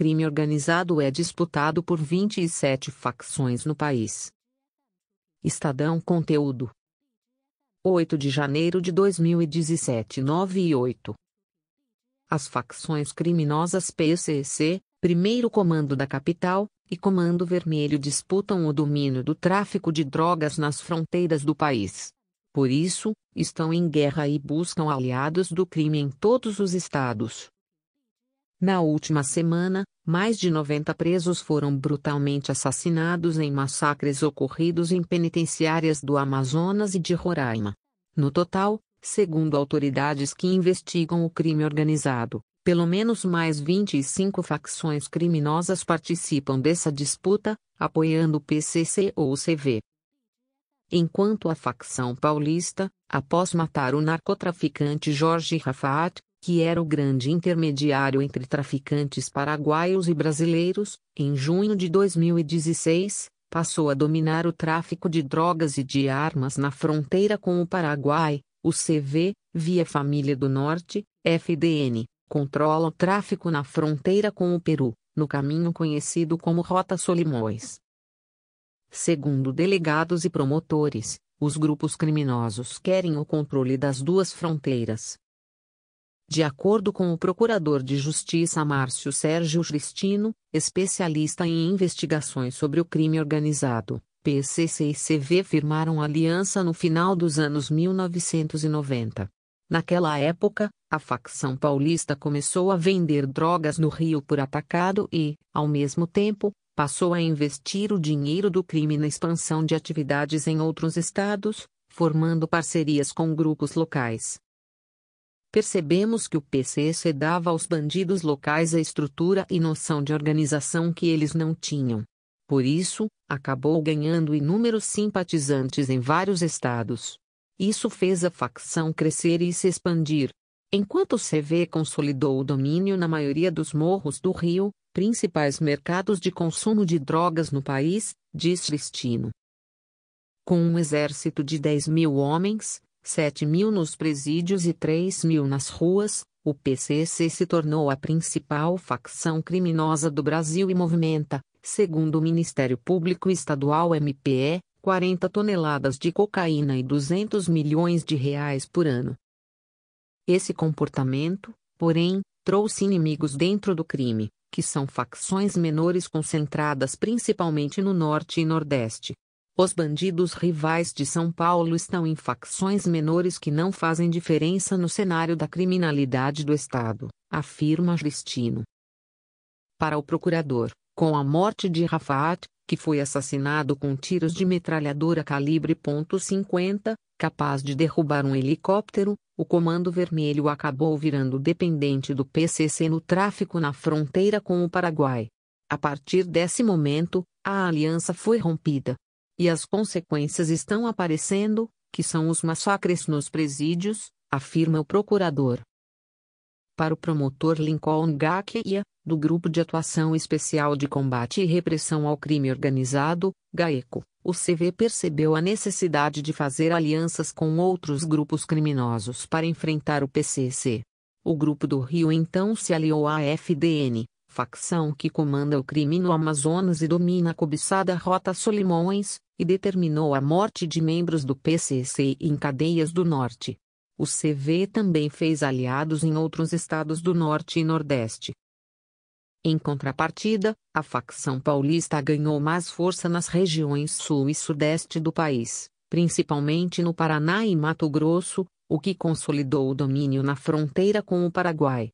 crime organizado é disputado por 27 facções no país. Estadão Conteúdo 8 de janeiro de 2017 9 e 8 As facções criminosas PCC, Primeiro Comando da Capital, e Comando Vermelho disputam o domínio do tráfico de drogas nas fronteiras do país. Por isso, estão em guerra e buscam aliados do crime em todos os estados. Na última semana, mais de 90 presos foram brutalmente assassinados em massacres ocorridos em penitenciárias do Amazonas e de Roraima. No total, segundo autoridades que investigam o crime organizado, pelo menos mais 25 facções criminosas participam dessa disputa, apoiando o PCC ou o CV. Enquanto a facção paulista, após matar o narcotraficante Jorge Rafat, que era o grande intermediário entre traficantes paraguaios e brasileiros, em junho de 2016, passou a dominar o tráfico de drogas e de armas na fronteira com o Paraguai, o CV, via Família do Norte, FDN, controla o tráfico na fronteira com o Peru, no caminho conhecido como Rota Solimões. Segundo delegados e promotores, os grupos criminosos querem o controle das duas fronteiras. De acordo com o Procurador de Justiça Márcio Sérgio Cristino, especialista em investigações sobre o crime organizado, PCC e CV firmaram aliança no final dos anos 1990. Naquela época, a facção paulista começou a vender drogas no Rio por atacado e, ao mesmo tempo, passou a investir o dinheiro do crime na expansão de atividades em outros estados, formando parcerias com grupos locais. Percebemos que o PCC dava aos bandidos locais a estrutura e noção de organização que eles não tinham. Por isso, acabou ganhando inúmeros simpatizantes em vários estados. Isso fez a facção crescer e se expandir. Enquanto o CV consolidou o domínio na maioria dos morros do Rio, principais mercados de consumo de drogas no país, diz Cristino. Com um exército de 10 mil homens, 7 mil nos presídios e 3 mil nas ruas, o PCC se tornou a principal facção criminosa do Brasil e movimenta, segundo o Ministério Público Estadual MPE, 40 toneladas de cocaína e 200 milhões de reais por ano. Esse comportamento, porém, trouxe inimigos dentro do crime, que são facções menores concentradas principalmente no Norte e Nordeste. Os bandidos rivais de São Paulo estão em facções menores que não fazem diferença no cenário da criminalidade do Estado, afirma Cristino. Para o procurador, com a morte de Rafat, que foi assassinado com tiros de metralhadora calibre .50, capaz de derrubar um helicóptero, o Comando Vermelho acabou virando dependente do PCC no tráfico na fronteira com o Paraguai. A partir desse momento, a aliança foi rompida. E as consequências estão aparecendo, que são os massacres nos presídios, afirma o procurador. Para o promotor Lincoln Gakia, do Grupo de Atuação Especial de Combate e Repressão ao Crime Organizado, GAECO, o CV percebeu a necessidade de fazer alianças com outros grupos criminosos para enfrentar o PCC. O Grupo do Rio então se aliou à FDN, facção que comanda o crime no Amazonas e domina a cobiçada Rota Solimões, e determinou a morte de membros do PCC em cadeias do Norte. O CV também fez aliados em outros estados do Norte e Nordeste, em contrapartida, a facção paulista ganhou mais força nas regiões sul e sudeste do país, principalmente no Paraná e Mato Grosso, o que consolidou o domínio na fronteira com o Paraguai.